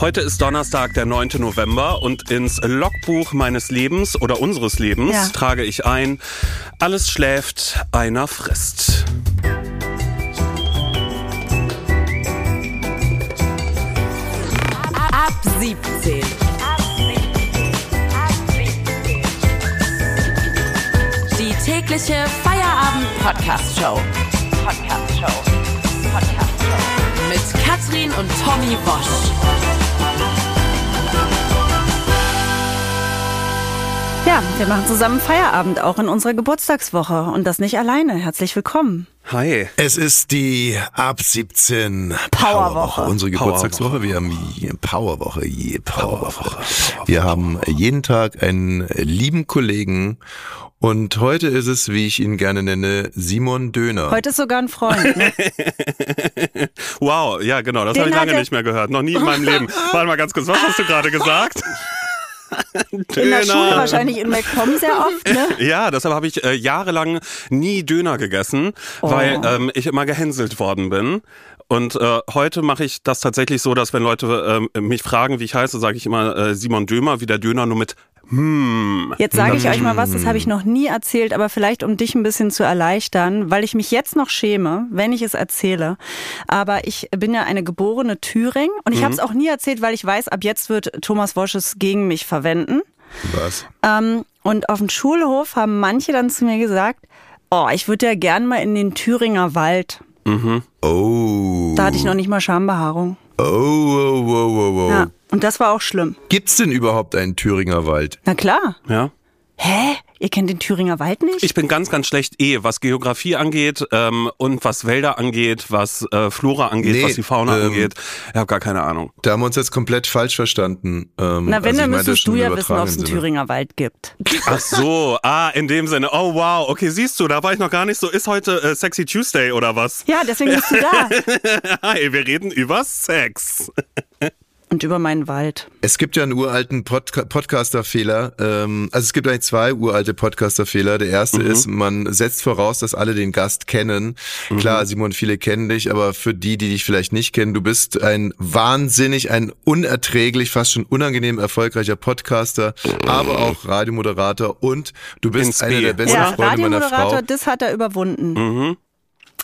Heute ist Donnerstag, der 9. November und ins Logbuch meines Lebens oder unseres Lebens Ja. trage ich ein, alles schläft, einer frisst. Ab 17. Die tägliche Feierabend-Podcast-Show. Podcast-Show. Podcast-Show. Katrin und Tommy Bosch. Ja, wir machen zusammen Feierabend, auch in unserer Geburtstagswoche. Und das nicht alleine. Herzlich willkommen. Hi. Es ist die ab 17 Powerwoche. Unsere Geburtstagswoche. Wir haben Powerwoche, je Powerwoche. Wir haben jeden Tag einen lieben Kollegen. Und heute ist es, wie ich ihn gerne nenne, Simon Döner. Heute ist sogar ein Freund. Ne? Wow, ja genau, das habe ich lange nicht mehr gehört. Noch nie in meinem Leben. Warte mal ganz kurz, was hast du gerade gesagt? In der Schule wahrscheinlich in McCom sehr oft, ne? Ja, deshalb habe ich äh, jahrelang nie Döner gegessen, Oh. weil ähm, ich immer gehänselt worden bin. Und äh, heute mache ich das tatsächlich so, dass wenn Leute ähm, mich fragen, wie ich heiße, sage ich immer äh, Simon Dömer, wie der Döner, nur mit hm. Jetzt sage ich euch mal was, das habe ich noch nie erzählt, aber vielleicht um dich ein bisschen zu erleichtern, weil ich mich jetzt noch schäme, wenn ich es erzähle. Aber ich bin ja eine geborene Thüring und ich habe es auch nie erzählt, weil ich weiß, ab jetzt wird Thomas Wosch es gegen mich verwenden. Was? Ähm, und auf dem Schulhof haben manche dann zu mir gesagt, oh, ich würde ja gern mal in den Thüringer Wald. Oh. Da hatte ich noch nicht mal Schambehaarung. Oh, oh, oh, oh, oh. Ja, und das war auch schlimm. Gibt's denn überhaupt einen Thüringer Wald? Na klar. Ja. Hä? Ihr kennt den Thüringer Wald nicht? Ich bin ganz, ganz schlecht eh, was Geografie angeht ähm, und was Wälder angeht, was äh, Flora angeht, Nee, was die Fauna ähm, angeht. Ich habe gar keine Ahnung. Da haben wir uns jetzt komplett falsch verstanden. Ähm, Na, wenn, also dann müsstest du ja wissen, ob es einen. Thüringer Wald gibt. Ach so, ah, in dem Sinne. Oh wow, okay, siehst du, da war ich noch gar nicht so. Ist heute äh, Sexy Tuesday oder was? Ja, deswegen bist du da. Hi, wir reden über Sex. Und über meinen Wald. Es gibt ja einen uralten Podca Podcaster-Fehler. Ähm, also es gibt eigentlich zwei uralte Podcaster-Fehler. Der erste ist, man setzt voraus, dass alle den Gast kennen. Klar, Simon, viele kennen dich, aber für die, die dich vielleicht nicht kennen, du bist ein wahnsinnig, ein unerträglich, fast schon unangenehm erfolgreicher Podcaster, aber auch Radiomoderator und du bist einer der besten Ja, Freunde meiner Frau. Radiomoderator, das hat er überwunden.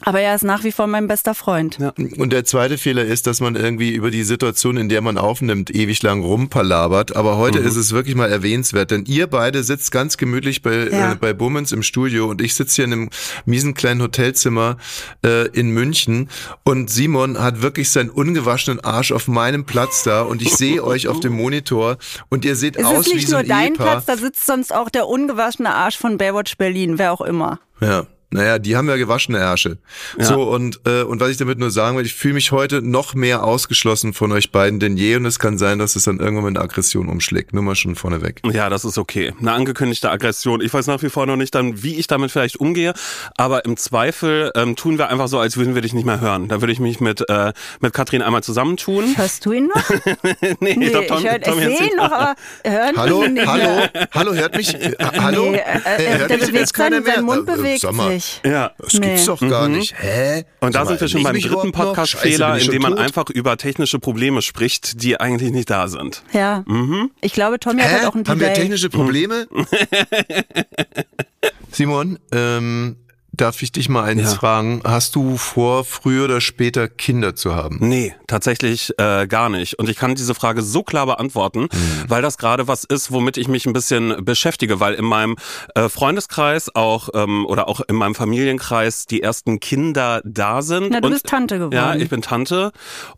Aber er ist nach wie vor mein bester Freund. Ja. Und der zweite Fehler ist, dass man irgendwie über die Situation, in der man aufnimmt, ewig lang rumpalabert. Aber heute Mhm. ist es wirklich mal erwähnenswert, denn ihr beide sitzt ganz gemütlich bei, Ja. äh, bei Bummens im Studio und ich sitze hier in einem miesen kleinen Hotelzimmer äh, in München und Simon hat wirklich seinen ungewaschenen Arsch auf meinem Platz da und ich sehe euch auf dem Monitor und ihr seht Es aus ist wie nicht so nur ein dein Ehepaar. Platz, da sitzt sonst auch der ungewaschene Arsch von Baywatch Berlin, wer auch immer. Ja. Naja, die haben ja gewaschene Ärsche. So, und, äh, und was ich damit nur sagen will, ich fühle mich heute noch mehr ausgeschlossen von euch beiden denn je und es kann sein, dass es dann irgendwann mit einer Aggression umschlägt. Nur mal schon vorneweg. Ja, das ist okay. Eine angekündigte Aggression. Ich weiß nach wie vor noch nicht dann, wie ich damit vielleicht umgehe, aber im Zweifel ähm, tun wir einfach so, als würden wir dich nicht mehr hören. Da würde ich mich mit, äh, mit Katrin einmal zusammentun. Hörst du ihn noch? nee, Nee, doch, Tom, ich, hör, ich Tom jetzt sehe ihn nicht. noch, aber hören Hallo, hallo, hallo, hört mich? Äh, hallo? Nee, äh, äh, hört der mich bewegt jetzt keiner mehr? Mund Äh, äh, sich. Ja. Das gibt's Nee. doch gar nicht. Hä? Mhm. Und da sind wir schon beim dritten? Podcast-Fehler, in dem man tot? einfach über technische Probleme spricht, die eigentlich nicht da sind. Ja. Ich glaube, Tommy hat Hä? halt auch ein Haben wir Delay. technische Probleme? Simon, ähm, darf ich dich mal eins Ja. fragen? Hast du vor, früher oder später Kinder zu haben? Nee, tatsächlich äh, gar nicht. Und ich kann diese Frage so klar beantworten, weil das gerade was ist, womit ich mich ein bisschen beschäftige, weil in meinem äh, Freundeskreis auch ähm, oder auch in meinem Familienkreis die ersten Kinder da sind. Na, du und, bist Tante geworden. Ja, ich bin Tante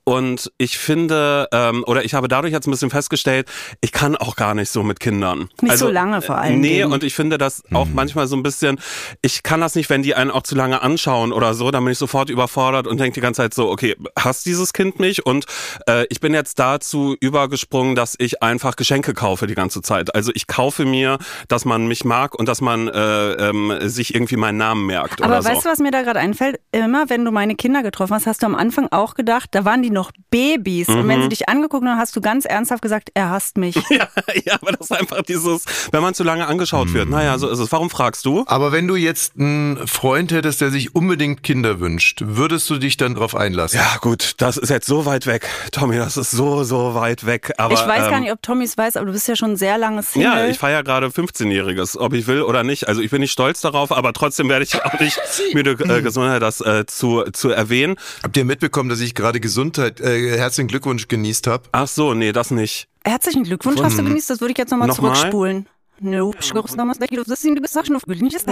und ich finde ähm, oder ich habe dadurch jetzt ein bisschen festgestellt, ich kann auch gar nicht so mit Kindern. Also, Nicht so lange vor allen Nee, Dingen. und ich finde das auch manchmal so ein bisschen, ich kann das nicht, wenn die einen auch zu lange anschauen oder so, dann bin ich sofort überfordert und denke die ganze Zeit so, okay, hasst dieses Kind mich? Und äh, ich bin jetzt dazu übergesprungen, dass ich einfach Geschenke kaufe die ganze Zeit. Also ich kaufe mir, dass man mich mag und dass man äh, ähm, sich irgendwie meinen Namen merkt Aber oder so. weißt du, was mir da gerade einfällt? Immer, wenn du meine Kinder getroffen hast, hast du am Anfang auch gedacht, da waren die noch Babys. Und Mhm. wenn sie dich angeguckt haben, hast du ganz ernsthaft gesagt, er hasst mich. ja, ja, aber das ist einfach dieses, wenn man zu lange angeschaut wird. Naja, so ist es. Warum fragst du? Aber wenn du jetzt ein Freund hättest, der sich unbedingt Kinder wünscht, würdest du dich dann drauf einlassen? Ja, gut, das ist jetzt so weit weg. Tommy, das ist so, so weit weg. Aber, ich weiß ähm, gar nicht, ob Tommy es weiß, aber du bist ja schon sehr lange Single. Ja, ich feiere gerade 15-Jähriges, ob ich will oder nicht. Also ich bin nicht stolz darauf, aber trotzdem werde ich auch nicht müde, äh, Gesundheit das äh, zu, zu erwähnen. Habt ihr mitbekommen, dass ich gerade Gesundheit, äh, herzlichen Glückwunsch genießt habe? Ach so, nee, das nicht. Herzlichen Glückwunsch, hast du genießt. Das würde ich jetzt nochmal Nochmal? zurückspulen. No,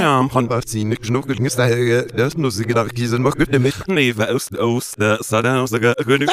Ja, Was sie nicht genug ist, das muss ich gedacht, die sind noch gut mit. Nee, ist aus der Sadausiger König?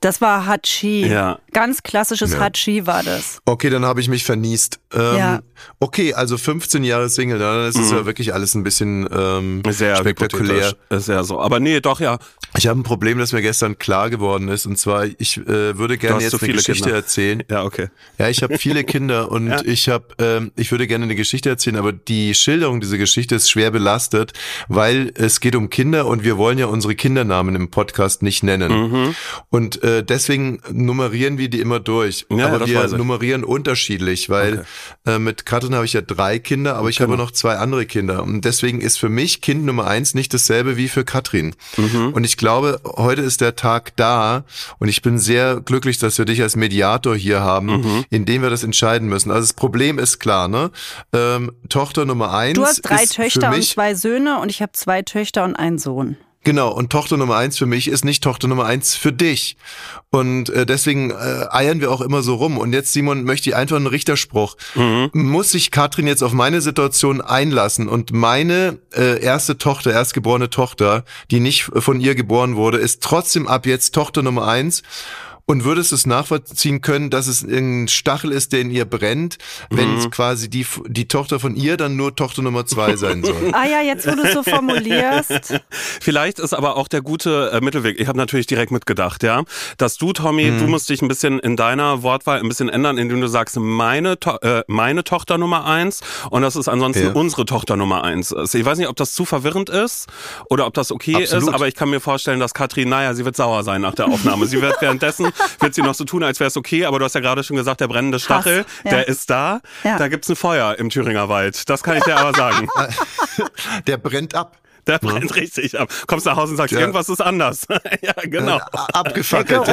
Das war Hachi. Ja. Ganz klassisches Ja. Hachi war das. Okay, dann habe ich mich verniest. Ähm, Ja. Okay, also 15 Jahre Single, dann ist es ja wirklich alles ein bisschen ähm, Sehr spektakulär. Ist ja so. Aber nee, doch, ja. Ich habe ein Problem, das mir gestern klar geworden ist. Und zwar, ich äh, würde gerne jetzt zu eine viele Geschichte Kinder. erzählen. Ja, okay. Ja, ich habe viele Kinder und Ja. ich habe, ähm, ich würde gerne eine Geschichte erzählen, aber die Schilderung dieser Geschichte ist schwer belastet, weil es geht um Kinder und wir wollen ja unsere Kindernamen im Podcast nicht nennen. Mhm. Und äh, deswegen nummerieren wir die immer durch. Ja, aber das wir nummerieren unterschiedlich, weil äh, mit Katrin habe ich ja drei Kinder, aber ich habe Genau. noch zwei andere Kinder. Und deswegen ist für mich Kind Nummer eins nicht dasselbe wie für Katrin. Mhm. Und ich glaube, heute ist der Tag da und ich bin sehr glücklich, dass wir dich als Mediator hier haben, Mhm. in dem wir das entscheiden müssen. Also das Problem ist klar, ne? Ähm, Tochter Nummer eins. Du hast drei ist Töchter für und mich, zwei Söhne und ich habe zwei Töchter und einen Sohn. Genau, und Tochter Nummer eins für mich ist nicht Tochter Nummer eins für dich. Und äh, deswegen äh, eiern wir auch immer so rum. Und jetzt, Simon, möchte ich einfach einen Richterspruch. Muss sich Katrin jetzt auf meine Situation einlassen und meine äh, erste Tochter, erstgeborene Tochter, die nicht von ihr geboren wurde, ist trotzdem ab jetzt Tochter Nummer eins. Und würdest du es nachvollziehen können, dass es ein Stachel ist, der in ihr brennt, wenn es quasi die, die Tochter von ihr dann nur Tochter Nummer zwei sein soll? Ah ja, jetzt wo du es so formulierst. Vielleicht ist aber auch der gute äh, Mittelweg. Ich habe natürlich direkt mitgedacht, ja, dass du, Tommy, du musst dich ein bisschen in deiner Wortwahl ein bisschen ändern, indem du sagst, meine, to äh, meine Tochter Nummer eins und das ist ansonsten Ja. unsere Tochter Nummer eins. ist. Ich weiß nicht, ob das zu verwirrend ist oder ob das okay Absolut. ist, aber ich kann mir vorstellen, dass Katrin, naja, sie wird sauer sein nach der Aufnahme. sie wird währenddessen, wird sie noch so tun, als wäre es okay, aber du hast ja gerade schon gesagt, der brennende Stachel, ja. der ist da. Ja. Da gibt's ein Feuer im Thüringer Wald. Das kann ich dir aber sagen. Der brennt ab. Der brennt richtig ab. Kommst nach Hause und sagst, Ja. irgendwas ist anders. ja, genau. A- abgefackelt.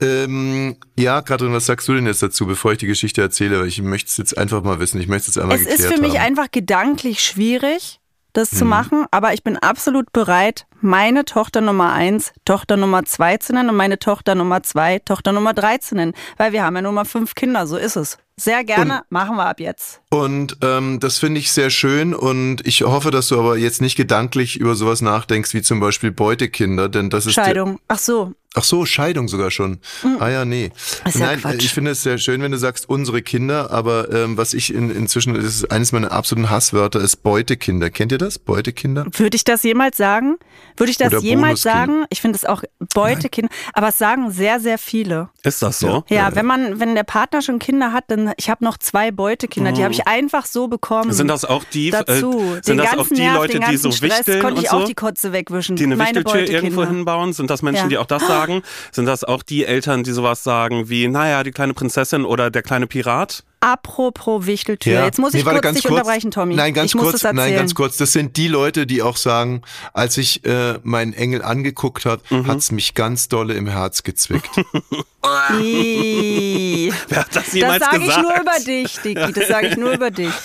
Ähm, ja, Katrin, was sagst du denn jetzt dazu, bevor ich die Geschichte erzähle? Ich möchte es jetzt einfach mal wissen. Ich möchte es jetzt einmal Es geklärt ist für mich haben. einfach gedanklich schwierig, das Mhm. zu machen, aber ich bin absolut bereit, meine Tochter Nummer eins, Tochter Nummer zwei zu nennen und meine Tochter Nummer zwei, Tochter Nummer drei zu nennen, weil wir haben ja nur mal fünf Kinder, so ist es. Sehr gerne, machen wir ab jetzt. Und ähm, das finde ich sehr schön und ich hoffe, dass du aber jetzt nicht gedanklich über sowas nachdenkst, wie zum Beispiel Beutekinder, denn das ist Scheidung. Ach so, Ach so, Scheidung sogar schon. Ah ja, nee. Mhm. Ist ja Nein, Quatsch. ich finde es sehr schön, wenn du sagst unsere Kinder, aber ähm, was ich in, inzwischen, das ist eines meiner absoluten Hasswörter, ist Beutekinder. Kennt ihr das? Beutekinder? würde ich das jemals sagen? Würde ich das Oder jemals sagen? Ich finde es auch Beutekind, aber es sagen sehr, sehr viele. Ist das so? Ja, wenn man, wenn der Partner schon Kinder hat, dann ich habe noch zwei Beutekinder, die habe ich einfach so bekommen. Sind das auch die, dazu? äh, sind den das auch die Nerv, Leute, die so Stress, wichteln konnte ich und auch so? die Kotze wegwischen. die eine Meine Wichteltür irgendwo hinbauen? Sind das Menschen, Ja. die auch das sagen? Sind das auch die Eltern, die sowas sagen wie, naja, die kleine Prinzessin oder der kleine Pirat? Apropos Wichteltür, jetzt muss ich warte, kurz dich unterbrechen, Tommy. Nein, ganz ich muss kurz, das nein, ganz kurz. Das sind die Leute, die auch sagen, als ich äh, meinen Engel angeguckt habe, Mhm. hat's mich ganz dolle im Herz gezwickt. Wer hat das Das jemals sage ich gesagt? nur über dich, Dicky. Das sage ich nur über dich.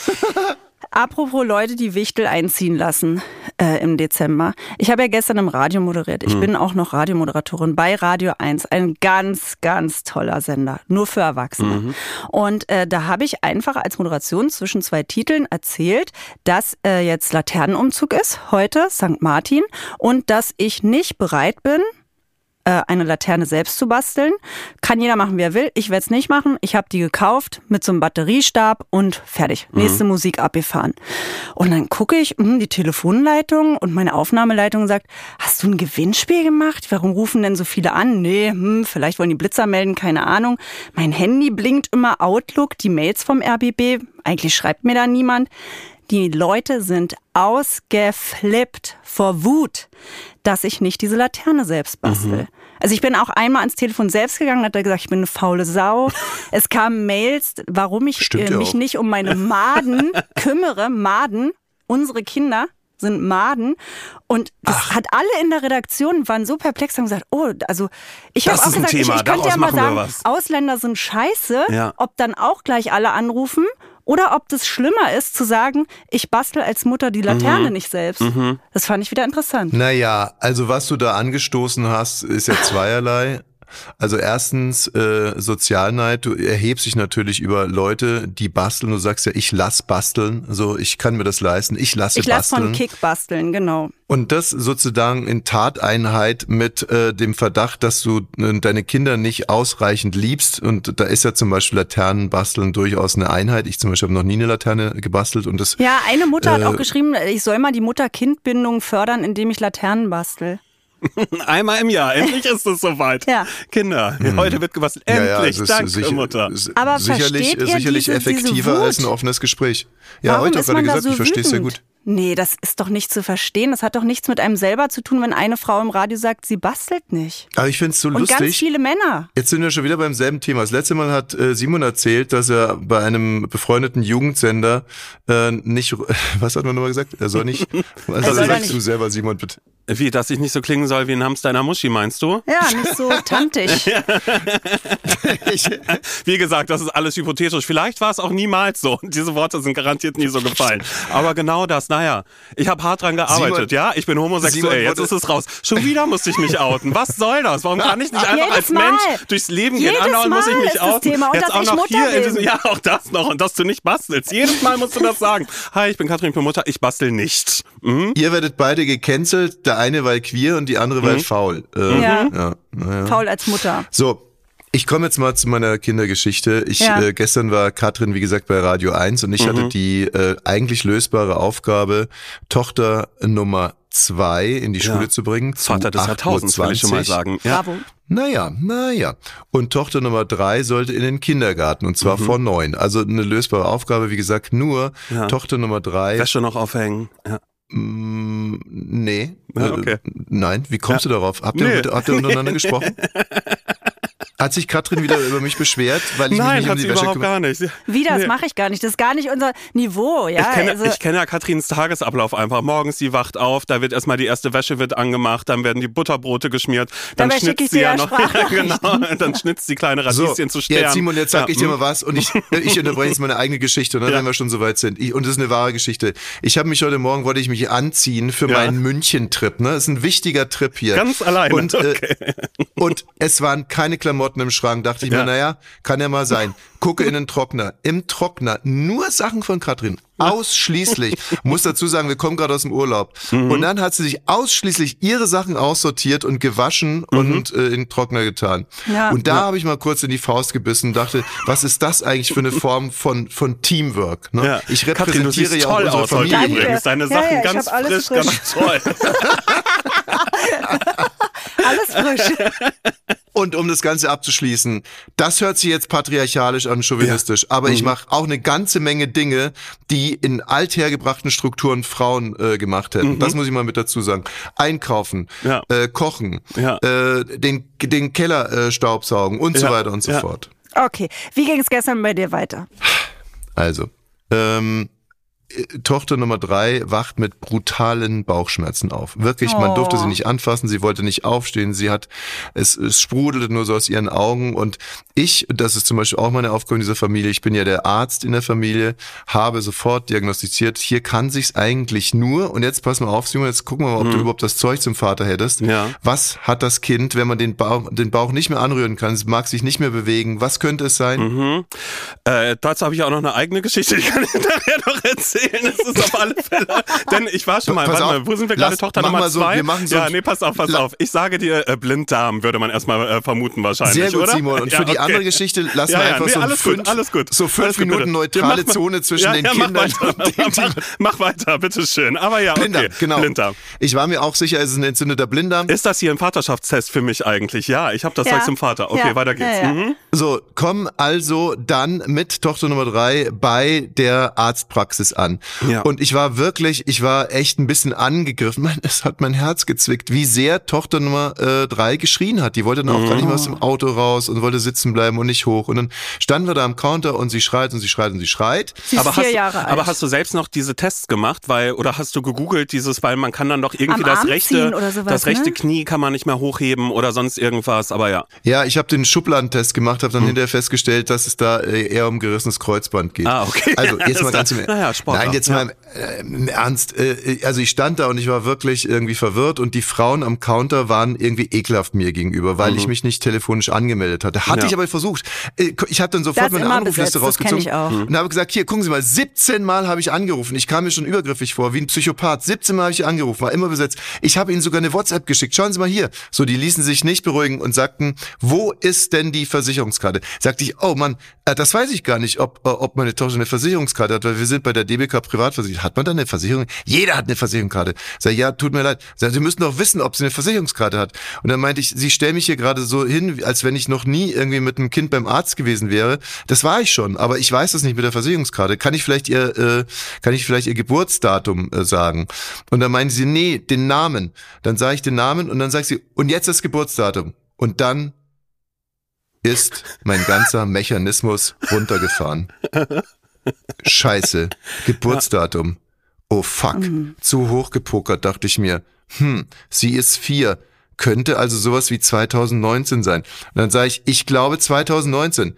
Apropos Leute, die Wichtel einziehen lassen äh, im Dezember. Ich habe ja gestern im Radio moderiert. Ich bin auch noch Radiomoderatorin bei Radio 1. Ein ganz, ganz toller Sender. Nur für Erwachsene. Und äh, da habe ich einfach als Moderation zwischen zwei Titeln erzählt, dass äh, jetzt Laternenumzug ist, heute St. Martin, und dass ich nicht bereit bin, eine Laterne selbst zu basteln. Kann jeder machen, wie er will. Ich werde es nicht machen. Ich habe die gekauft mit so einem Batteriestab und fertig. Nächste Musik abgefahren. Und dann gucke ich mh, die Telefonleitung und meine Aufnahmeleitung sagt, hast du ein Gewinnspiel gemacht? Warum rufen denn so viele an? Nee, hm, vielleicht wollen die Blitzer melden, keine Ahnung. Mein Handy blinkt immer Outlook, die Mails vom RBB. Eigentlich schreibt mir da niemand. Die Leute sind ausgeflippt vor Wut, dass ich nicht diese Laterne selbst bastel. Also ich bin auch einmal ans Telefon selbst gegangen, hat er gesagt, ich bin eine faule Sau. Es kamen Mails, warum ich äh, mich auch. nicht um meine Maden kümmere. Maden, unsere Kinder sind Maden. Und das hat alle in der Redaktion waren so perplex haben gesagt, oh, also ich habe auch gesagt, Thema, ich, ich könnte ja mal sagen. Ausländer sind scheiße, Ja. ob dann auch gleich alle anrufen oder ob das schlimmer ist zu sagen, ich bastel als Mutter die Laterne Mhm. nicht selbst. Das fand ich wieder interessant. Naja, also was du da angestoßen hast, ist ja zweierlei. Also erstens äh, Sozialneid, du erhebst dich natürlich über Leute, die basteln. Du sagst ja, ich lass basteln, so ich kann mir das leisten, ich lasse Ich lasse basteln. von Kick basteln, genau. Und das sozusagen in Tateinheit mit äh, dem Verdacht, dass du äh, deine Kinder nicht ausreichend liebst. Und da ist ja zum Beispiel Laternenbasteln durchaus eine Einheit. Ich zum Beispiel habe noch nie eine Laterne gebastelt und das Ja, eine Mutter hat Äh, auch geschrieben, ich soll mal die Mutter-Kind-Bindung fördern, indem ich Laternen bastel. Einmal im Jahr, endlich ist es soweit. Ja. Kinder, heute wird gebastelt. Ja, Endlich, ja, es ist danke sicher- Mutter. Aber sicherlich, versteht ihr sicherlich diese- diese effektiver Wut? als ein offenes Gespräch. Ja, Warum heute gerade gesagt, so ich verstehe es sehr gut. Nee, das ist doch nicht zu verstehen. Das hat doch nichts mit einem selber zu tun, wenn eine Frau im Radio sagt, sie bastelt nicht. Aber ich finde es so Und ganz lustig. viele Männer. Jetzt sind wir schon wieder beim selben Thema. Das letzte Mal hat äh, Simon erzählt, dass er bei einem befreundeten Jugendsender äh, nicht, was hat man nochmal gesagt? Er soll nicht, also soll sagst nicht- du selber, Simon, bitte. Wie, dass ich nicht so klingen soll wie ein Hamster in einer Muschi, meinst du? Ja, nicht so tantig. Wie gesagt, das ist alles hypothetisch. Vielleicht war es auch niemals so. Und diese Worte sind garantiert nie so gefallen. Aber genau das, naja. Ich habe hart dran gearbeitet, Simon- ja? Ich bin homosexuell. Simon Jetzt ist es raus. Schon wieder musste ich mich outen. Was soll das? Warum kann ich nicht einfach Jedes als Mal. Mensch durchs Leben gehen? Jedes Andauernd muss ich mich ist das outen. Thema. Und Jetzt dass auch ich noch Mutter hier in bin. diesem, ja, auch das noch. Und dass du nicht bastelst. Jedes Mal musst du das sagen. Hi, ich bin Katrin, ich bin Mutter. Ich bastel nicht. Mhm. Ihr werdet beide gecancelt, der eine weil queer und die andere weil faul. Äh, Ja. ja. naja. Faul als Mutter. So, ich komme jetzt mal zu meiner Kindergeschichte. Ich Ja. äh, gestern war Katrin, wie gesagt, bei Radio 1 und ich hatte die äh, eigentlich lösbare Aufgabe, Tochter Nummer zwei in die Ja. Schule zu bringen. zu Vater des 8:20 Jahrtausends, will ich schon mal sagen. Ja. Bravo. Naja, naja. Und Tochter Nummer drei sollte in den Kindergarten und zwar vor neun. Also eine lösbare Aufgabe, wie gesagt, nur Ja. Tochter Nummer drei. Wäsche noch aufhängen. Ja. Mm, nee. Ja, Äh, okay. Nein, wie kommst du darauf? Habt ihr, Nee. mit, habt ihr untereinander gesprochen? Hat sich Katrin wieder über mich beschwert, weil ich mich Nein, nicht um hat die sie Wäsche überhaupt kümmere? gar nicht. Wie, das Nee. mache ich gar nicht. Das ist gar nicht unser Niveau. Ja, Ich kenne, also, ich kenne ja Katrins Tagesablauf einfach. Morgens, sie wacht auf, da wird erstmal die erste Wäsche wird angemacht, dann werden die Butterbrote geschmiert, dann Dabei schicke ich schnitzt sie dir ja ja noch, ja, Sprachnachrichten. genau, dann schnitzt sie kleine So, Radieschen zu Sternen. jetzt Simon, jetzt sag Ja, ich dir mal was und ich, ich unterbreche jetzt meine eigene Geschichte, ne, Ja. wenn wir schon so weit sind. Ich, und das ist eine wahre Geschichte. Ich habe mich heute Morgen, wollte ich mich anziehen für Ja. meinen München-Trip. Ne? Das ist ein wichtiger Trip hier. Ganz alleine, Und, okay. äh, und es waren keine Klamotten im Schrank. Dachte ich Ja. mir, naja, kann ja mal sein. Gucke in den Trockner. Im Trockner nur Sachen von Katrin. Ausschließlich. Muss dazu sagen, wir kommen gerade aus dem Urlaub. Mhm. Und dann hat sie sich ausschließlich ihre Sachen aussortiert und gewaschen und äh, in den Trockner getan. Ja. Und da habe ich mal kurz in die Faust gebissen und dachte, was ist das eigentlich für eine Form von, von Teamwork? Ne? Ja. Ich Katrin, du repräsentiere siehst ja auch toll unsere aus heute Familie. Deine Ja, Sachen ja, ich ganz frisch. ganz toll. alles frisch. Und um das Ganze abzuschließen, das hört sich jetzt patriarchalisch an, chauvinistisch, aber Mhm. ich mache auch eine ganze Menge Dinge, die in althergebrachten Strukturen Frauen äh, gemacht hätten. Das muss ich mal mit dazu sagen. Einkaufen, Mhm. Ja. äh, kochen, Ja. äh, den, den Keller äh, staubsaugen und so Ja. weiter und so Ja. fort. Okay, wie ging es gestern bei dir weiter? Also, ähm, äh, Tochter Nummer drei wacht mit brutalen Bauchschmerzen auf. Wirklich, man Oh. durfte sie nicht anfassen, sie wollte nicht aufstehen, sie hat, es, es sprudelte nur so aus ihren Augen und ich, das ist zum Beispiel auch meine Aufgabe in dieser Familie, ich bin ja der Arzt in der Familie, habe sofort diagnostiziert, hier kann sich's eigentlich nur, und jetzt pass mal auf, Simon, jetzt gucken wir mal, ob du überhaupt das Zeug zum Vater hättest. Ja. Was hat das Kind, wenn man den Bauch, den Bauch nicht mehr anrühren kann, es mag sich nicht mehr bewegen, was könnte es sein? Äh, dazu habe ich auch noch eine eigene Geschichte, die kann ich nachher noch erzählen. Das ist auf alle Fälle. Denn ich war schon mal, Pass warte auf, mal, wo sind wir gerade? Tochter Nummer so, zwei? wir machen so ja, nee, pass auf, pass auf. Ich sage dir, äh, Blinddarm würde man erstmal äh, vermuten wahrscheinlich, Sehr gut, oder? Simon. Und für Ja, die okay. andere Geschichte lassen Ja, wir einfach nee, so, alles fünf, gut, alles gut. so fünf Alles gut, Minuten bitte. neutrale Ja, mach- Zone zwischen ja, den ja, Kindern mach weiter, und den mach, mach weiter, bitteschön. Aber ja, okay. Blinddarm, genau. Blinddarm. Ich war mir auch sicher, es ist ein entzündeter Blinddarm. Ist das hier ein Vaterschaftstest für mich eigentlich? Ja, ich habe das Ja. Zeug zum Vater. Okay, Ja. weiter geht's. Ja, ja. Mhm. So, komm also dann mit Tochter Nummer drei bei der Arztpraxis an. Gefahren. Ja. Und ich war wirklich, ich war echt ein bisschen angegriffen. Man, es hat mein Herz gezwickt, wie sehr Tochter Nummer äh, drei geschrien hat. Die wollte dann auch gar nicht mehr aus dem Auto raus und wollte sitzen bleiben und nicht hoch. Und dann standen wir da am Counter und sie schreit und sie schreit und sie schreit. Sie ist aber vier hast, Jahre alt. aber hast du selbst noch diese Tests gemacht, weil oder hast du gegoogelt dieses, weil man kann dann doch irgendwie Am das Arm rechte, sowas, das rechte ne? Knie kann man nicht mehr hochheben oder sonst irgendwas. Aber ja, Ja, ich habe den Schubladentest gemacht, habe dann hinterher festgestellt, dass es da äh, eher um gerissenes Kreuzband geht. Ah, okay. Also jetzt mal ganz im, klar. Naja, Sportler, Nein, jetzt mal äh, im Ernst. Äh, also ich stand da und ich war wirklich irgendwie verwirrt und die Frauen am Counter waren irgendwie ekelhaft mir gegenüber, weil ich mich nicht telefonisch angemeldet hatte. Hatte Mhm. Ja. ich aber versucht. Äh, Ich habe dann sofort Das meine Anrufliste besetzt, rausgezogen ich auch. Mhm. und habe gesagt, hier, gucken Sie mal, 17 Mal habe ich angerufen. Ich kam mir schon übergriffig vor, wie ein Psychopath. 17 Mal habe ich angerufen, war immer besetzt. Ich habe Ihnen sogar eine WhatsApp geschickt. Schauen Sie mal hier. So, die ließen sich nicht beruhigen und sagten, wo ist denn die Versicherungskarte? Sagte ich, oh Mann, äh, das weiß ich gar nicht, ob, ob meine Tochter eine Versicherungskarte hat, weil wir sind bei der DBK privatversichert. Hat man da eine Versicherung? Jeder hat eine Versicherungskarte. Sag ja, tut mir leid. Sag, Sie müssen doch wissen, ob sie eine Versicherungskarte hat. Und dann meinte ich, Sie stellen mich hier gerade so hin, als wenn ich noch nie irgendwie mit einem Kind beim Arzt gewesen wäre. Das war ich schon, aber ich weiß das nicht mit der Versicherungskarte. Kann ich vielleicht ihr, äh, kann ich vielleicht ihr Geburtsdatum äh, sagen? Und dann meinen sie, nee, den Namen. Dann sage ich den Namen und dann sagt sie, und jetzt das Geburtsdatum. Und dann ist mein ganzer Mechanismus runtergefahren. Scheiße, Geburtsdatum. Oh fuck, zu hoch gepokert, dachte ich mir. Hm, sie ist vier. Könnte also sowas wie 2019 sein. Und dann sage ich, ich glaube 2019.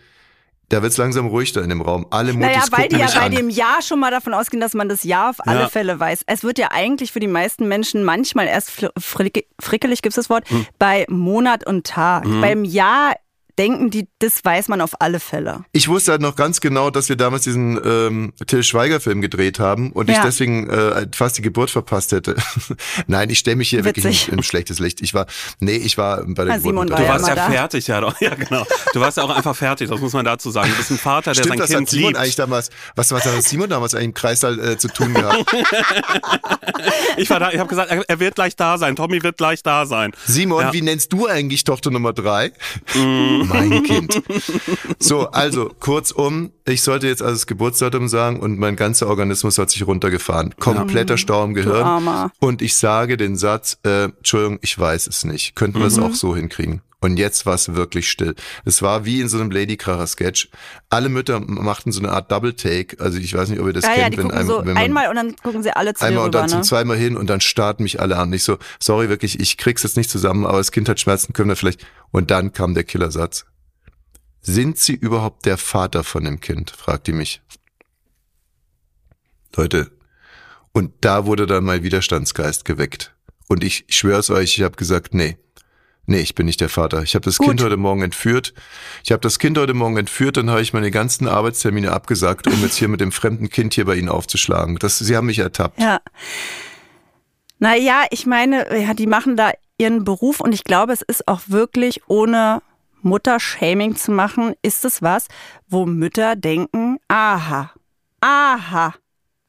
Da wird's langsam ruhig da in dem Raum. Alle Mutis Naja, weil die ja bei an. dem Jahr schon mal davon ausgehen, dass man das Jahr auf alle Ja. Fälle weiß. Es wird ja eigentlich für die meisten Menschen manchmal erst frickelig, gibt's das Wort, Hm. bei Monat und Tag. Beim Jahr denken die, das weiß man auf alle Fälle. Ich wusste halt noch ganz genau, dass wir damals diesen ähm, Till Schweiger-Film gedreht haben und ich Ja. deswegen äh, fast die Geburt verpasst hätte. Nein, ich stelle mich hier wirklich Witzig. nicht in schlechtes Licht. Ich war, nee, ich war bei der Ah, Geburt. War du ja warst ja da. fertig, ja doch. Ja, genau. Du warst ja auch einfach fertig, das muss man dazu sagen. Du bist ein Vater, der Stimmt, sein was Kind hat Simon liebt. eigentlich damals, was, was hat Simon damals eigentlich im Kreissaal äh, zu tun gehabt? Ich war da, ich habe gesagt, er, er wird gleich da sein. Tommy wird gleich da sein. Simon, Ja. wie nennst du eigentlich Tochter Nummer drei? Mm. Mein Kind. So, also kurzum, ich sollte jetzt also das Geburtsdatum sagen und mein ganzer Organismus hat sich runtergefahren. Kompletter Stau im Gehirn. Und ich sage den Satz, äh, Entschuldigung, ich weiß es nicht. Könnten wir es Mhm. auch so hinkriegen? Und jetzt war es wirklich still. Es war wie in so einem Ladykracher-Sketch. Alle Mütter machten so eine Art Double-Take. Also ich weiß nicht, ob ihr das Ja, ja, kennt, die wenn, einem, so wenn man einmal und dann gucken sie alle zu einmal und dann ne? zweimal hin und dann starten mich alle an. Ich so, sorry wirklich, ich krieg's jetzt nicht zusammen, aber das Kind hat Schmerzen, können wir vielleicht. Und dann kam der Killersatz. Sind Sie überhaupt der Vater von dem Kind? fragt die mich. Leute, und da wurde dann mein Widerstandsgeist geweckt. Und ich schwör's euch, ich habe gesagt, nee. Nee, ich bin nicht der Vater. Ich habe das Gut. Kind heute Morgen entführt. Ich habe das Kind heute Morgen entführt, dann habe ich meine ganzen Arbeitstermine abgesagt, um jetzt hier mit dem fremden Kind hier bei Ihnen aufzuschlagen. Das, Sie haben mich ertappt. Ja. Naja, ich meine, ja, die machen da ihren Beruf und ich glaube, es ist auch wirklich ohne Muttershaming zu machen, ist es was, wo Mütter denken, aha, aha,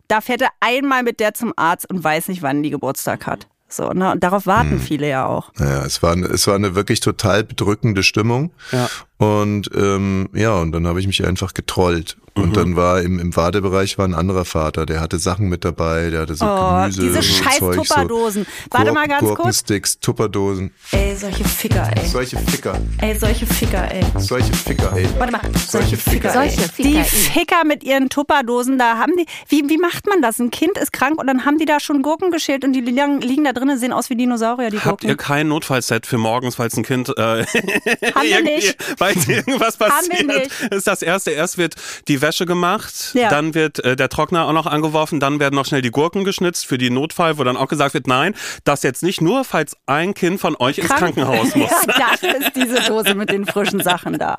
da fährt er einmal mit der zum Arzt und weiß nicht, wann die Geburtstag hat. So, ne? Und darauf warten viele ja auch. Ja, es war, es war eine wirklich total bedrückende Stimmung. Ja. Und ähm, ja, und dann habe ich mich einfach getrollt. Und dann war im, im Wartebereich war ein anderer Vater, der hatte Sachen mit dabei, der hatte so Oh, Gemüse, diese so scheiß Zeug, Tupperdosen. So Warte Gurken- mal ganz kurz. Gurkensticks, Tupperdosen. Ey, solche Ficker, ey. Solche Ficker, Ey, solche Ficker, ey. solche Ficker, ey. Warte mal, solche Ficker. Solche ey. Ficker, Die ey. Ficker mit ihren Tupperdosen, da haben die. Wie, wie macht man das? Ein Kind ist krank und dann haben die da schon Gurken geschält und die liegen, liegen da drinnen, sehen aus wie Dinosaurier, die Habt ihr Gurken. kein Notfallset für morgens, falls ein Kind äh, Haben wir nicht. Falls irgendwas passiert? Ist das erste. Erst wird die Wäsche gemacht, Ja. dann wird äh, der Trockner auch noch angeworfen, dann werden noch schnell die Gurken geschnitzt für die Notfall, wo dann auch gesagt wird, nein, das jetzt nicht nur, falls ein Kind von euch ins Krank- Krankenhaus muss. Ja, dafür ist diese Dose mit den frischen Sachen da.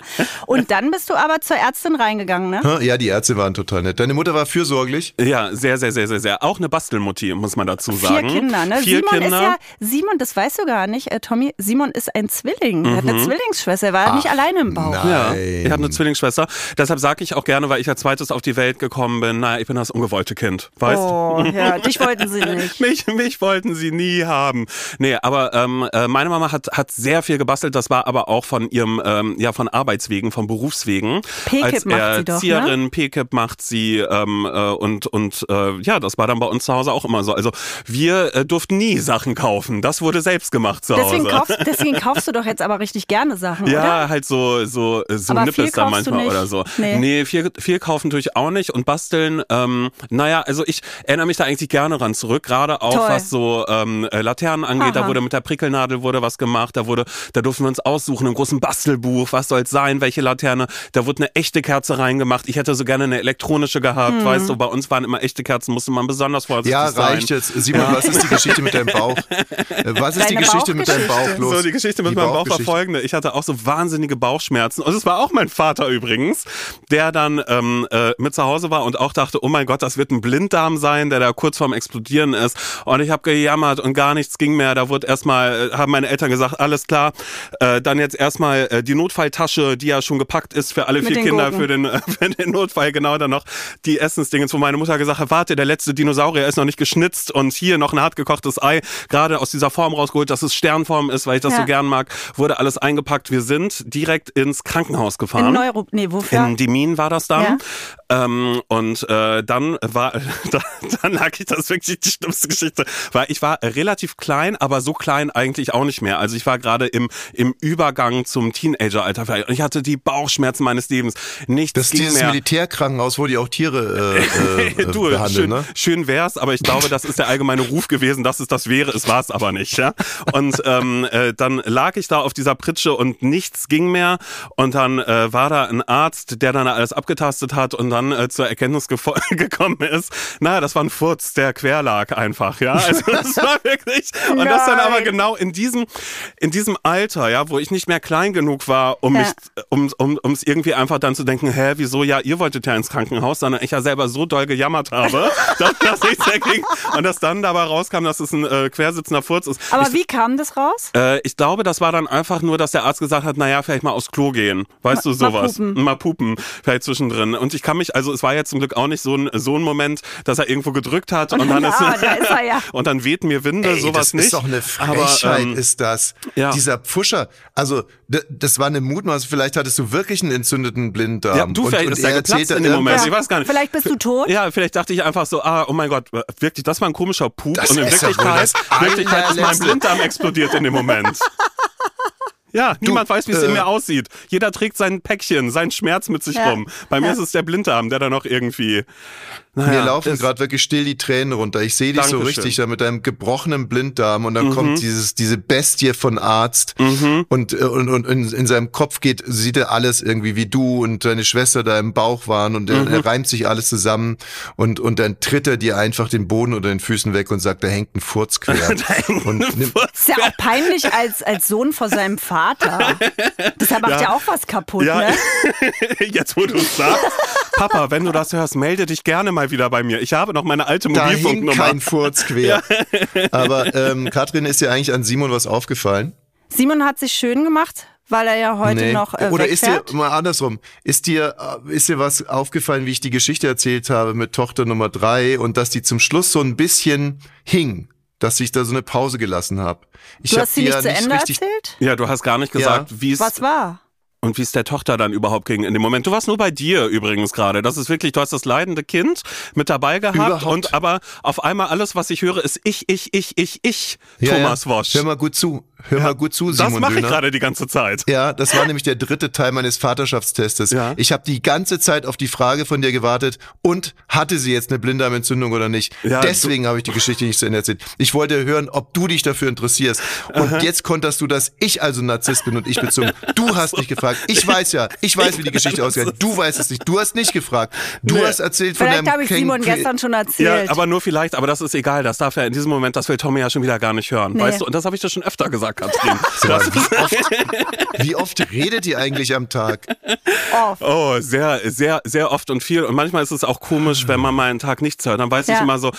Und dann bist du aber zur Ärztin reingegangen, ne? Ja, die Ärzte waren total nett. Deine Mutter war fürsorglich. Ja, sehr, sehr, sehr, sehr, sehr. Auch eine Bastelmutti, muss man dazu Vier sagen. Kinder, ne? Vier Simon Kinder. ist ja, Simon, das weißt du gar nicht, äh, Tommy, Simon ist ein Zwilling. Er hat Mhm. eine Zwillingsschwester, er war nicht alleine Beine im Bauch. Nein. Ja, ich habe eine Zwillingsschwester. Deshalb sage ich auch gerne, weil ich als zweites auf die Welt gekommen bin, naja, ich bin das ungewollte Kind, weißt Oh, ja, dich wollten sie nicht. mich, mich wollten sie nie haben. Nee, aber ähm, äh, meine Mama hat, hat sehr viel gebastelt. Das war aber auch von ihrem, ähm, ja, von Arbeitswegen, von Berufswegen. P-Kip Als macht sie doch, ne? Erzieherin, P-Kip macht sie ähm, äh, und, und äh, ja, das war dann bei uns zu Hause auch immer so. Also wir äh, durften nie Sachen kaufen. Das wurde selbst gemacht zu Deswegen, Hause. kaufst, deswegen kaufst du doch jetzt aber richtig gerne Sachen, Ja, oder? halt so, so, so Aber Nippes viel da manchmal nicht? oder so. Nee. Nee, viel, viel kaufen tue ich auch nicht und basteln, ähm, naja, also ich erinnere mich da eigentlich gerne ran zurück, gerade auch Toll. was so ähm, äh, Laternen angeht, da Aha. wurde mit der Prickelnadel wurde was gemacht, da wurde, da durften wir uns aussuchen, im großen Bastelbuch, was soll's sein, welche Laterne, da wurde eine echte Kerze reingemacht, ich hätte so gerne eine elektronische gehabt, Hm. weißt du, bei uns waren immer echte Kerzen, musste man besonders vorsichtig Ja, sein. reicht jetzt. Simon, was ist die Geschichte mit deinem Bauch? Äh, Was ist die Deine Geschichte mit deinem Bauch los? So, die Geschichte mit meinem Bauch war folgende. Ich hatte auch so wahnsinnige Bauchschmerzen. Und es war auch mein Vater übrigens, der dann ähm, äh, mit zu Hause war und auch dachte, oh mein Gott, das wird ein Blinddarm sein, der da kurz vorm Explodieren ist. Und ich habe gejammert und gar nichts ging mehr. Da wurde erstmal, äh, haben meine Eltern gesagt, alles klar, äh, dann jetzt erstmal äh, die Notfalltasche, die ja schon gepackt ist für alle Mit vier Kinder, Gurken. für den, äh, für den Notfall, genau dann noch die Essensdinge, wo meine Mutter gesagt hat, warte, der letzte Dinosaurier ist noch nicht geschnitzt und hier noch ein hart gekochtes Ei, gerade aus dieser Form rausgeholt, dass es Sternform ist, weil ich das Ja. so gern mag, wurde alles eingepackt. Wir sind direkt ins Krankenhaus gefahren. In Neuro... Nee, wofür? In Dimin war das dann. Ja. Ähm, und äh, dann war, da, dann lag ich, das ist wirklich die schlimmste Geschichte, weil ich war relativ klein, aber so klein eigentlich auch nicht mehr. Also ich war gerade im, im Übergang zum Teenageralter ich hatte die Bauchschmerzen meines Lebens. Nichts Das ist dieses mehr. Militärkrankenhaus, wo die auch Tiere äh, äh, du, behandeln, schön, ne? schön wär's, aber ich glaube, das ist der allgemeine Ruf gewesen, dass es das wäre. Es war es aber nicht, ja. Und ähm, äh, dann lag ich da auf dieser Pritsche und nichts ging mehr. Und dann äh, war da ein Arzt, der dann alles abgetastet hat und dann äh, zur Erkenntnis gekommen ist, naja, das war ein Furz, der quer lag einfach, ja. Also das war wirklich. Und das dann aber Nein. genau in diesem, in diesem Alter, ja, wo ich nicht mehr klein genug war, um Ja. mich, um, um, um es irgendwie einfach dann zu denken, hä, wieso, ja, ihr wolltet ja ins Krankenhaus, sondern ich ja selber so doll gejammert habe, dass das nichts mehr ging. Und dass dann dabei rauskam, dass es ein äh, quersitzender Furz ist. Aber ich, wie kam das raus? äh, ich glaube, das war dann einfach nur, dass der Arzt gesagt hat, naja, vielleicht mal aufs Klo gehen. Weißt Ma- du, sowas. mal pupen. Mal pupen, vielleicht zwischendrin. Und ich kann mich, also es war jetzt zum Glück auch nicht so ein, so ein Moment, dass er irgendwo gedrückt hat und, dann Ja, ist, da ist er ja. und dann wehten mir Winde, Ey, sowas das nicht. ist doch eine Aber, Frechheit, ähm, ist das. ja. Dieser Pfuscher, also das war eine Mutmaßung, vielleicht hattest du wirklich einen entzündeten Blinddarm. Ja, du, vielleicht ist der er geplatzt erzählte in dem Moment. Ich weiß gar nicht. Vielleicht bist du tot? Ja, vielleicht dachte ich einfach so, ah, oh mein Gott, wirklich, das war ein komischer Pup. Das und in ist Wirklichkeit, das Wirklichkeit ist mein. Blinddarm explodiert in dem Moment. Ja, niemand weiß, wie es in äh, mir aussieht. Jeder trägt sein Päckchen, seinen Schmerz mit sich Ja. rum. Bei mir Ja. ist es der Blinddarm, der da noch irgendwie. Naja, Mir laufen gerade wirklich still die Tränen runter. Ich sehe dich so richtig da mit deinem gebrochenen Blinddarm und dann Mhm. kommt dieses diese Bestie von Arzt und, äh, und und in, in seinem Kopf geht sieht er alles irgendwie wie du und deine Schwester da im Bauch waren und er, Mhm. er reimt sich alles zusammen und und dann tritt er dir einfach den Boden unter den Füßen weg und sagt, da hängt ein Furz quer. und nimmt, Ist ja auch peinlich als, als Sohn vor seinem Vater. Deshalb macht Ja. ja auch was kaputt, Ja, ne? jetzt wo du es sagst. Papa, wenn du das hörst, melde dich gerne mal wieder bei mir. Ich habe noch meine alte Mobilfunknummer. kein Furz quer. Aber ähm, Katrin, ist dir eigentlich an Simon was aufgefallen? Simon hat sich schön gemacht, weil er ja heute Nee. noch äh, Oder ist dir, wegfährt. mal andersrum, ist dir, äh, ist dir was aufgefallen, wie ich die Geschichte erzählt habe mit Tochter Nummer drei und dass die zum Schluss so ein bisschen hing, dass ich da so eine Pause gelassen habe? Ich du hab hast sie nicht ja zu Ende richtig, erzählt? Ja, du hast gar nicht gesagt, wie es Was war? Und wie es der Tochter dann überhaupt ging in dem Moment. Du warst nur bei dir übrigens gerade. Das ist wirklich, du hast das leidende Kind mit dabei gehabt Überhaupt. und aber auf einmal alles, was ich höre, ist ich, ich, ich, ich, ich, Ja, Thomas ja. Wosch. Hör mal gut zu. Hör mal gut zu, Simon das mache ich Döner. gerade die ganze Zeit. Ja, das war nämlich der dritte Teil meines Vaterschaftstestes. Ja. Ich habe die ganze Zeit auf die Frage von dir gewartet und hatte sie jetzt eine Blinddarmentzündung oder nicht. Ja, Deswegen habe ich die Geschichte nicht zu Ende erzählt. Ich wollte hören, ob du dich dafür interessierst. Und jetzt konterst du, dass ich also Narzisst bin und ich bezogen. Du hast nicht gefragt. Ich weiß ja, ich weiß, wie die Geschichte ausgeht. Du weißt es nicht. Du hast nicht gefragt. Du Nee. hast erzählt von Vielleicht deinem habe ich Ken- Simon gestern schon Ja, erzählt. aber nur vielleicht, aber das ist egal. Das darf er in diesem Moment, das will Tommy ja schon wieder gar nicht hören. Nee. Weißt du, und das habe ich dir schon öfter gesagt, Katrin. Mal, wie, oft, wie oft redet ihr eigentlich am Tag? Oft. Oh, sehr, sehr, sehr oft und viel. Und manchmal ist es auch komisch, wenn man mal einen Tag nichts hört. Dann weiß ich Ja. immer so,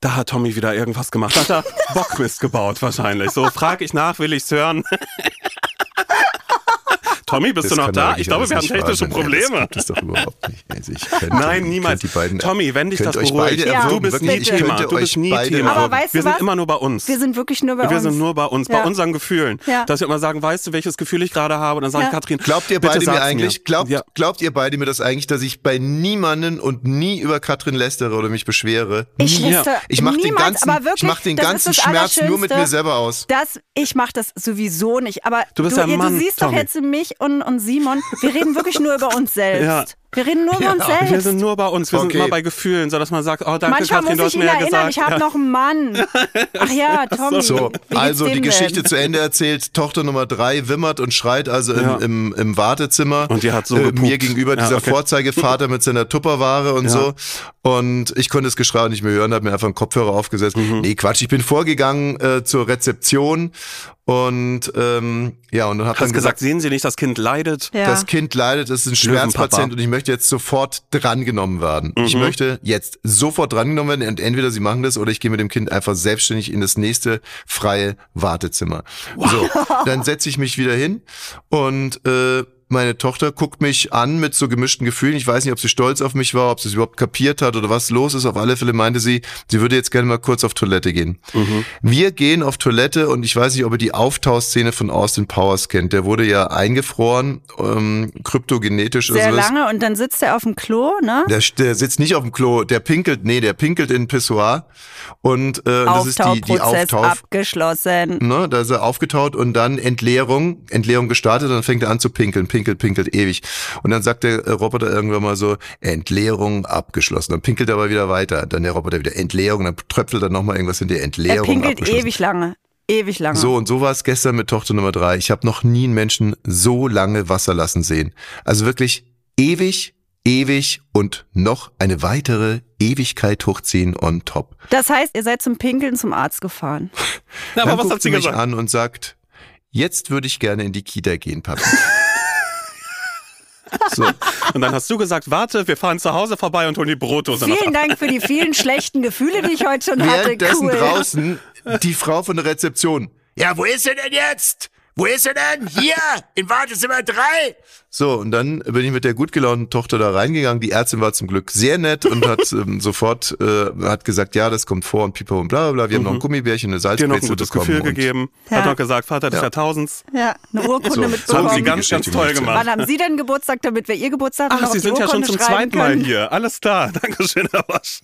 da hat Tommy wieder irgendwas gemacht. Da hat er Bockmist gebaut wahrscheinlich. So frage ich nach, will ich's hören. Tommy, bist Das du noch da? Ich glaube, wir haben wahr technische. Ey, Probleme. Das gibt es doch überhaupt nicht. Also ich könnte, Nein, niemals. beiden, Tommy, wenn dich das beruhigt, beide Ja. du bist nie ich Thema. Du bist nie Thema. Aber weißt wir du sind was? immer nur bei uns. Wir sind wirklich nur bei wir uns. sind nur bei uns, bei Ja. unseren Gefühlen. Ja. Dass wir immer sagen, weißt du, welches Gefühl ich gerade habe? Und dann sage Ja. ich, Katrin, Glaubt ihr bitte beide mir eigentlich, glaubt, Ja. glaubt ihr beide mir das eigentlich, dass ich bei niemanden und nie über Katrin lästere oder mich beschwere? Ich lästere Ich mach den niemals, ganzen, ich mach den ganzen Schmerz nur mit mir selber aus. Das, ich mache das sowieso nicht. Aber Du siehst doch jetzt mich und, und Simon. Wir reden wirklich nur über uns selbst. Ja. Wir reden nur über uns selbst. Wir sind nur bei uns, wir Okay. sind immer bei Gefühlen, so dass man sagt, oh danke Manchmal Katrin, du muss hast ich mir ihn ja erinnern, gesagt. ich habe ja. noch einen Mann. Ach ja, Tommy. So, also die Geschichte denn? zu Ende erzählt. Tochter Nummer drei wimmert und schreit also im, Ja. im, im Wartezimmer. Und die hat so äh, mir gegenüber Ja, dieser okay. Vorzeigevater mit seiner Tupperware und Ja. so. Und ich konnte das Geschrei nicht mehr hören, habe mir einfach einen Kopfhörer aufgesetzt. Mhm. Nee, Quatsch, ich bin vorgegangen äh, zur Rezeption und ähm, ja, und dann hat Hast dann gesagt, gesagt, sehen Sie nicht, das Kind leidet? Ja. das Kind leidet, es ist ein Schmerzpatient und ich möchte jetzt sofort drangenommen werden. Ich Mhm. möchte jetzt sofort drangenommen werden und entweder sie machen das oder ich gehe mit dem Kind einfach selbstständig in das nächste freie Wartezimmer. So, dann setze ich mich wieder hin und äh, meine Tochter guckt mich an mit so gemischten Gefühlen. Ich weiß nicht, ob sie stolz auf mich war, ob sie es überhaupt kapiert hat oder was los ist. Auf alle Fälle meinte sie, sie würde jetzt gerne mal kurz auf Toilette gehen. Wir gehen auf Toilette und ich weiß nicht, ob ihr die Auftauszene von Austin Powers kennt. Der wurde ja eingefroren, ähm, kryptogenetisch. Sehr lange und dann sitzt er auf dem Klo, ne? Der, der sitzt nicht auf dem Klo, der pinkelt, nee, der pinkelt in Pissoir. Und äh, das ist die, die Auftau. abgeschlossen. Ne, da ist er aufgetaut und dann Entleerung, Entleerung gestartet, dann fängt er an zu pinkeln, pinkelt, pinkelt ewig. Und dann sagt der äh, Roboter irgendwann mal so, Entleerung abgeschlossen. Dann pinkelt er aber wieder weiter. Dann der Roboter wieder Entleerung, dann tröpfelt er nochmal irgendwas in die Er Entleerung pinkelt abgeschlossen. ewig lange. Ewig lange. So, und so war es gestern mit Tochter Nummer drei. Ich habe noch nie einen Menschen so lange Wasser lassen sehen. Also wirklich ewig, ewig und noch eine weitere Ewigkeit hochziehen on top. Das heißt, ihr seid zum Pinkeln zum Arzt gefahren. Na, Dann aber was guckt hat sie sie mich gesagt? an und sagt, jetzt würde ich gerne in die Kita gehen, Papi. So, Und dann hast du gesagt, warte, wir fahren zu Hause vorbei und holen die Brotdose Vielen. Dank für die vielen schlechten Gefühle, die ich heute schon hatte. währenddessen Cool. draußen die Frau von der Rezeption. Ja, wo ist sie denn jetzt? Wo ist sie denn? Hier, in Wartezimmer drei. So, und dann bin ich mit der gut gelaunten Tochter da reingegangen. Die Ärztin war zum Glück sehr nett und hat ähm, sofort äh, hat gesagt, ja, das kommt vor und pipo und bla bla bla. Wir haben noch ein Gummibärchen, eine Dir noch ein Salzbrezel gutes bekommen. Gefühl gegeben. Ja. Hat noch gesagt, Vater des Ja. Jahrtausends. Ja, eine Urkunde So, Das haben mitbekommen. sie ganz, ganz toll gemacht. Wann haben Sie denn Geburtstag, damit wir Ihr Geburtstag Ach, noch auf Sie sind ja schon zum zweiten Mal können? hier. Alles klar. Dankeschön, Herr Wasch.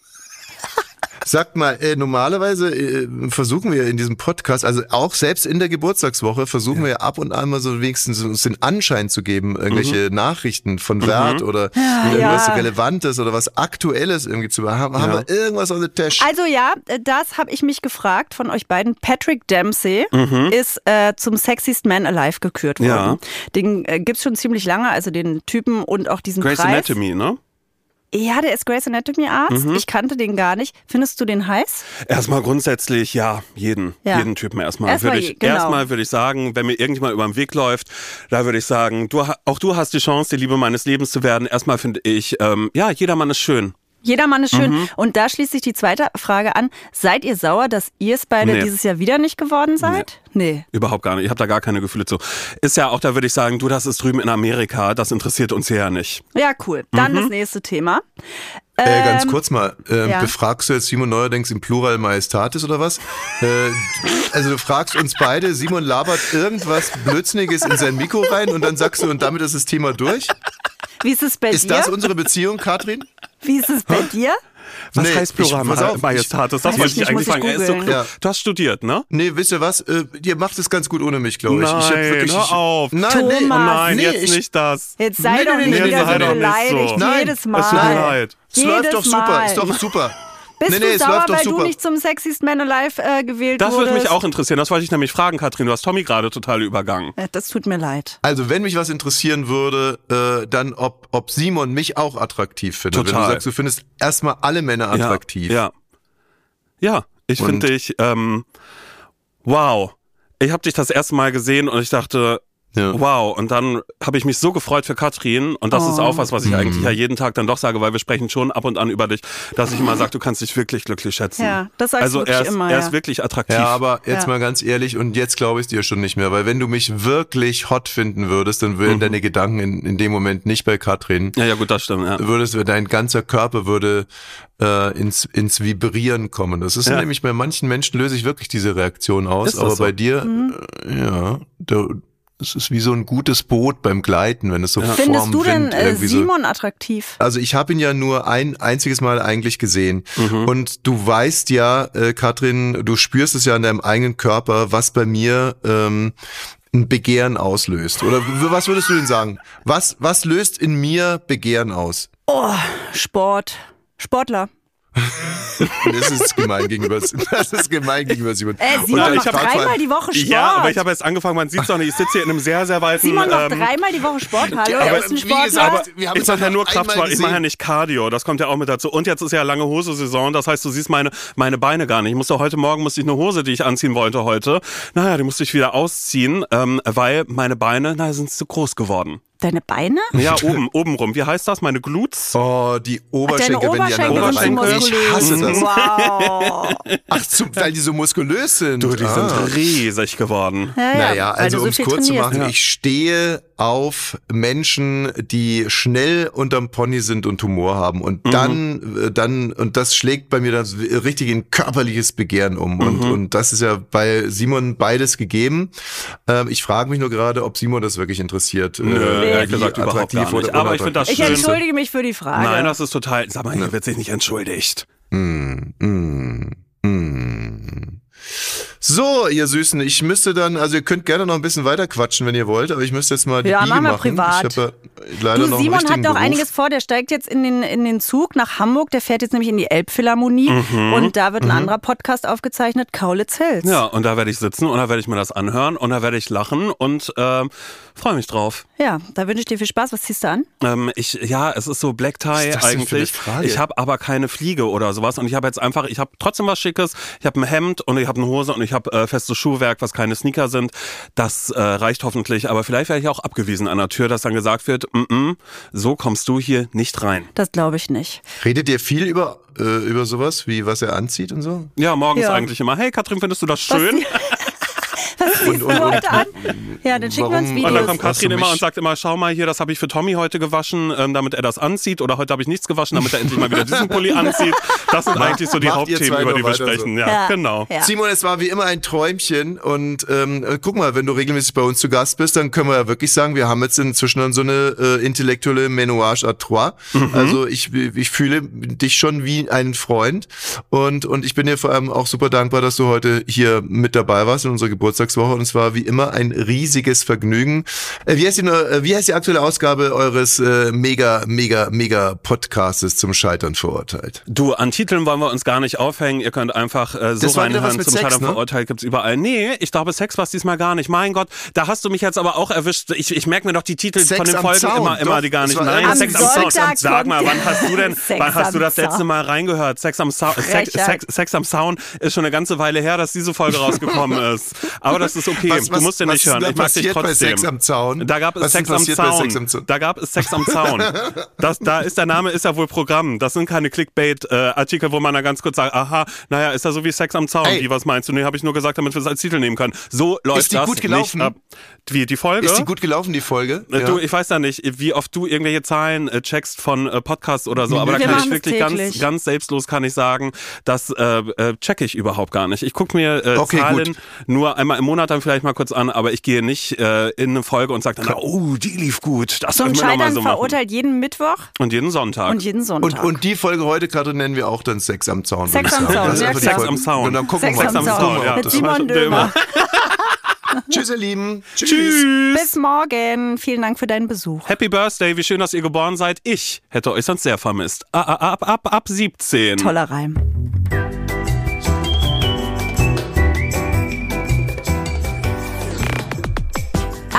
Sagt mal, äh, normalerweise äh, versuchen wir in diesem Podcast, also auch selbst in der Geburtstagswoche, versuchen wir ab und an mal so wenigstens uns den Anschein zu geben, irgendwelche Nachrichten von Wert oder irgendwas ja. Relevantes oder was Aktuelles irgendwie zu haben. Haben Ja. wir irgendwas on the Tash? Also ja, das habe ich mich gefragt von euch beiden. Patrick Dempsey Mhm. ist äh, zum Sexiest Man Alive gekürt worden. Ja. Den äh, gibt's schon ziemlich lange, also den Typen und auch diesen Grey's Preis. Anatomy, ne? Ja, der ist Grey's Anatomy Arzt. Mhm. Ich kannte den gar nicht. Findest du den heiß? Erstmal grundsätzlich, ja, jeden, Ja. jeden Typen erstmal. Erstmal würde ich, genau. erstmal würde ich sagen, wenn mir irgendjemand über den Weg läuft, da würde ich sagen, du, auch du hast die Chance, die Liebe meines Lebens zu werden. Erstmal finde ich, ähm, ja, jedermann ist schön. Jedermann ist schön. Mhm. Und da schließt sich die zweite Frage an. Seid ihr sauer, dass ihr es beide Nee. dieses Jahr wieder nicht geworden seid? Nee. Überhaupt gar nicht. Ich habe da gar keine Gefühle zu. Ist ja auch, da würde ich sagen, du, das ist drüben in Amerika, das interessiert uns hier ja nicht. Ja, cool. Dann Mhm. das nächste Thema. Äh, ganz Ähm, kurz mal, äh, ja. befragst du jetzt Simon Neuerdings im Plural Majestatis oder was? äh, also du fragst uns beide, Simon labert irgendwas Blödsinniges in sein Mikro rein und dann sagst du, und damit ist das Thema durch. Wie ist es bei Ist dir? das unsere Beziehung, Katrin? Wie ist es bei dir? Was Nee, heißt Plural ich- Majestatis? Das wollte ich ich nicht, eigentlich ich fragen. Er ist so. Ja. Du hast studiert, ne? Nee, wisst ihr was? Äh, ihr macht es ganz gut ohne mich, glaube ich. ich hab Nein, wirklich, hör auf. Nein, Thomas. Oh nee. nein, nee, jetzt ich, nicht das. Jetzt sei Nee, doch nee, nicht nee, wieder so beleidigt. Nein, Jedes es Mal. tut mir leid. Es läuft doch super, ist doch super. Bist nee, nee, du sauer, weil super. du nicht zum Sexiest Man Alive äh, gewählt Das würde wurdest? mich auch interessieren. Das wollte ich nämlich fragen, Katrin. Du hast Tommy gerade total übergangen. Äh, Das tut mir leid. Also wenn mich was interessieren würde, äh, dann ob, ob Simon mich auch attraktiv findet. Wenn du Total. sagst, du findest erstmal alle Männer attraktiv. Ja. Ja, ja ich finde dich, ähm, wow. Ich habe dich das erste Mal gesehen und ich dachte, Ja. Wow, und dann habe ich mich so gefreut für Katrin und das ist auch was, was ich eigentlich ja jeden Tag dann doch sage, weil wir sprechen schon ab und an über dich, dass ich immer sage, du kannst dich wirklich glücklich schätzen. Ja, das sagst also du wirklich er ist, immer, er ja. ist wirklich attraktiv. Ja, aber jetzt Ja. mal ganz ehrlich, und jetzt glaube ich dir schon nicht mehr, weil wenn du mich wirklich hot finden würdest, dann würden deine Gedanken in, in dem Moment nicht bei Katrin. ja, ja, gut, das stimmt. Ja. Würdest, dein ganzer Körper würde äh, ins, ins Vibrieren kommen. Das ist Ja. nämlich bei manchen Menschen löse ich wirklich diese Reaktion aus, Ist das aber so? bei dir, äh, ja, da, es ist wie so ein gutes Boot beim Gleiten, wenn es so vorm Findest du denn Wind äh, irgendwie so Simon attraktiv? also ich habe ihn ja nur ein einziges Mal eigentlich gesehen. Mhm. Und du weißt ja, äh, Katrin, du spürst es ja in deinem eigenen Körper, was bei mir ähm, ein Begehren auslöst. Oder was würdest du denn sagen? Was, was löst in mir Begehren aus? Oh, Sport. Sportler. Das ist gemein gegenüber, das ist gemein gegenüber Simon. Äh, Simon macht ich dreimal die Woche Sport. Ja, aber ich habe jetzt angefangen, man sieht es doch nicht. Ich sitze hier in einem sehr, sehr weiten. Simon macht ähm, dreimal die Woche Sport. Hallo, aber er ist ein wie Sportler. gesagt, aber wir haben ich mache ja nur Kraftsport, ich mache ja nicht Cardio, das kommt ja auch mit dazu. Und jetzt ist ja lange Hose-Saison, das heißt, du siehst meine, meine Beine gar nicht. Ich musste heute Morgen, musste ich eine Hose, die ich anziehen wollte heute, naja, die musste ich wieder ausziehen, ähm, weil meine Beine, naja, sind zu groß geworden. Deine Beine? Ja, oben, oben rum. Wie heißt das? Meine Glutes? Oh, die Deine Oberschenkel, wenn die sind so Oberschenkel. Ich hasse muskulös. das. Wow. Ach, zum, weil die so muskulös sind. Du, die Ah. sind riesig geworden. Ja, ja, Naja, also du um so es kurz zu machen, ich stehe auf Menschen, die schnell unterm Pony sind und Humor haben und dann, äh, dann, und das schlägt bei mir dann so richtig in körperliches Begehren um und, und das ist ja bei Simon beides gegeben. Ähm, ich frage mich nur gerade, ob Simon das wirklich interessiert. Nö, äh, ehrlich wie gesagt überhaupt gar nicht. Aber ich finde das Ich schön. entschuldige mich für die Frage. Nein, das ist total. Sag mal, hier wird sich nicht entschuldigt. Mm, mm, mm. So, ihr Süßen, ich müsste dann, also ihr könnt gerne noch ein bisschen weiter quatschen, wenn ihr wollt, aber ich müsste jetzt mal die Ja, Biege machen privat. Ich habe ja leider Du, noch Simon hat Beruf. einiges vor. Der steigt jetzt in den, in den Zug nach Hamburg. Der fährt jetzt nämlich in die Elbphilharmonie. Mhm. Und da wird ein anderer Podcast aufgezeichnet, Kaulitz Hills. Ja, und da werde ich sitzen und da werde ich mir das anhören und da werde ich lachen und ähm, freue mich drauf. Ja, da wünsche ich dir viel Spaß. Was ziehst du an? Ähm, ich, ja, es ist so Black Tie Was ist das denn für eine eigentlich. Frage? Ich habe aber keine Fliege oder sowas und ich habe jetzt einfach, ich habe trotzdem was Schickes. Ich habe ein Hemd und ich habe eine Hose und ich habe äh, festes Schuhwerk, was keine Sneaker sind. Das äh, reicht hoffentlich, aber vielleicht werde ich auch abgewiesen an der Tür, dass dann gesagt wird, mm -mm, so kommst du hier nicht rein. Das glaube ich nicht. Redet ihr viel über, äh, über sowas, wie was er anzieht und so? Ja, morgens Ja. eigentlich immer, hey Katrin, findest du das schön? Und, und, Leute an. Ja, dann schicken wir uns Videos. Und dann kommt Katrin immer und sagt immer, schau mal hier, das habe ich für Tommy heute gewaschen, ähm, damit er das anzieht. Oder heute habe ich nichts gewaschen, damit er endlich mal wieder diesen Pulli anzieht. Das sind eigentlich so die macht Hauptthemen, über die wir weiter so. sprechen. Ja, Ja. genau. Ja. Simon, es war wie immer ein Träumchen und ähm, äh, guck mal, wenn du regelmäßig bei uns zu Gast bist, dann können wir ja wirklich sagen, wir haben jetzt inzwischen dann so eine äh, intellektuelle Ménage à trois. Mhm. Also ich, ich fühle dich schon wie einen Freund und und ich bin dir vor allem auch super dankbar, dass du heute hier mit dabei warst in unserer Geburtstagswoche und es war wie immer ein riesiges Vergnügen. Äh, wie heißt die äh, wie heißt die aktuelle Ausgabe eures äh, mega mega mega Podcastes zum Scheitern verurteilt? Du, an Titeln wollen wir uns gar nicht aufhängen. Ihr könnt einfach äh, so reinhören. Zum Sex, Scheitern ne? verurteilt gibt's überall. Nee, ich glaube, Sex war diesmal gar nicht. Mein Gott, da hast du mich jetzt aber auch erwischt. Ich, ich merke mir doch die Titel Sex von den Folgen Zaun, immer, immer doch. die gar nicht. Nein, am Sex am. Sonntag Sag mal, wann hast du denn, Sex wann hast du das letzte. Mal reingehört? Sex am Zaun. Sex. Sex, Sex am Zaun ist schon eine ganze Weile her, dass diese Folge rausgekommen ist. Aber das ist okay. Was- was- du musst den nicht ist hören. Ich mag dich passiert bei trotzdem. Sex am Zaun? Da gab es ist Sex am, Zaun. Sex am Zaun? Da gab es Sex am Zaun. Das, da ist der Name ist ja wohl Programm. Das sind keine Clickbait-Artikel, wo man da ganz kurz sagt, aha, naja, ist ja so wie Sex am Zaun. Ey. Wie, was meinst du? Nee, habe ich nur gesagt, damit wir es als Titel nehmen können. So läuft die das gut gelaufen? nicht ab. Wie, die Folge? Ist die gut gelaufen, die Folge? Äh, Du, ich weiß ja nicht, wie oft du irgendwelche Zahlen äh, checkst von äh, Podcasts oder so, aber da Wir kann ich wirklich ganz, täglich. ganz selbstlos kann ich sagen, das äh, äh, checke ich überhaupt gar nicht. Ich gucke mir äh, Okay, Zahlen gut. nur einmal im Monat dann vielleicht mal kurz an, aber ich gehe nicht äh, in eine Folge und sage dann, oh, die lief gut. Das wir nochmal Scheitern so verurteilt jeden Mittwoch Und jeden Sonntag. und jeden Und, Sonntag. und die Folge heute gerade nennen wir auch dann Sex am Zaun. Sex am. Zaun, klar. Folge. Sex am Zaun. Und dann gucken Sex wir am mal. Zaun. ja, Mit Simon Dömer. Tschüss, ihr Lieben. Tschüss. Tschüss. Bis morgen. Vielen Dank für deinen Besuch. Happy Birthday, wie schön, dass ihr geboren seid. Ich hätte euch sonst sehr vermisst. Ah, ah, Ab, ab, ab 17. Toller Reim.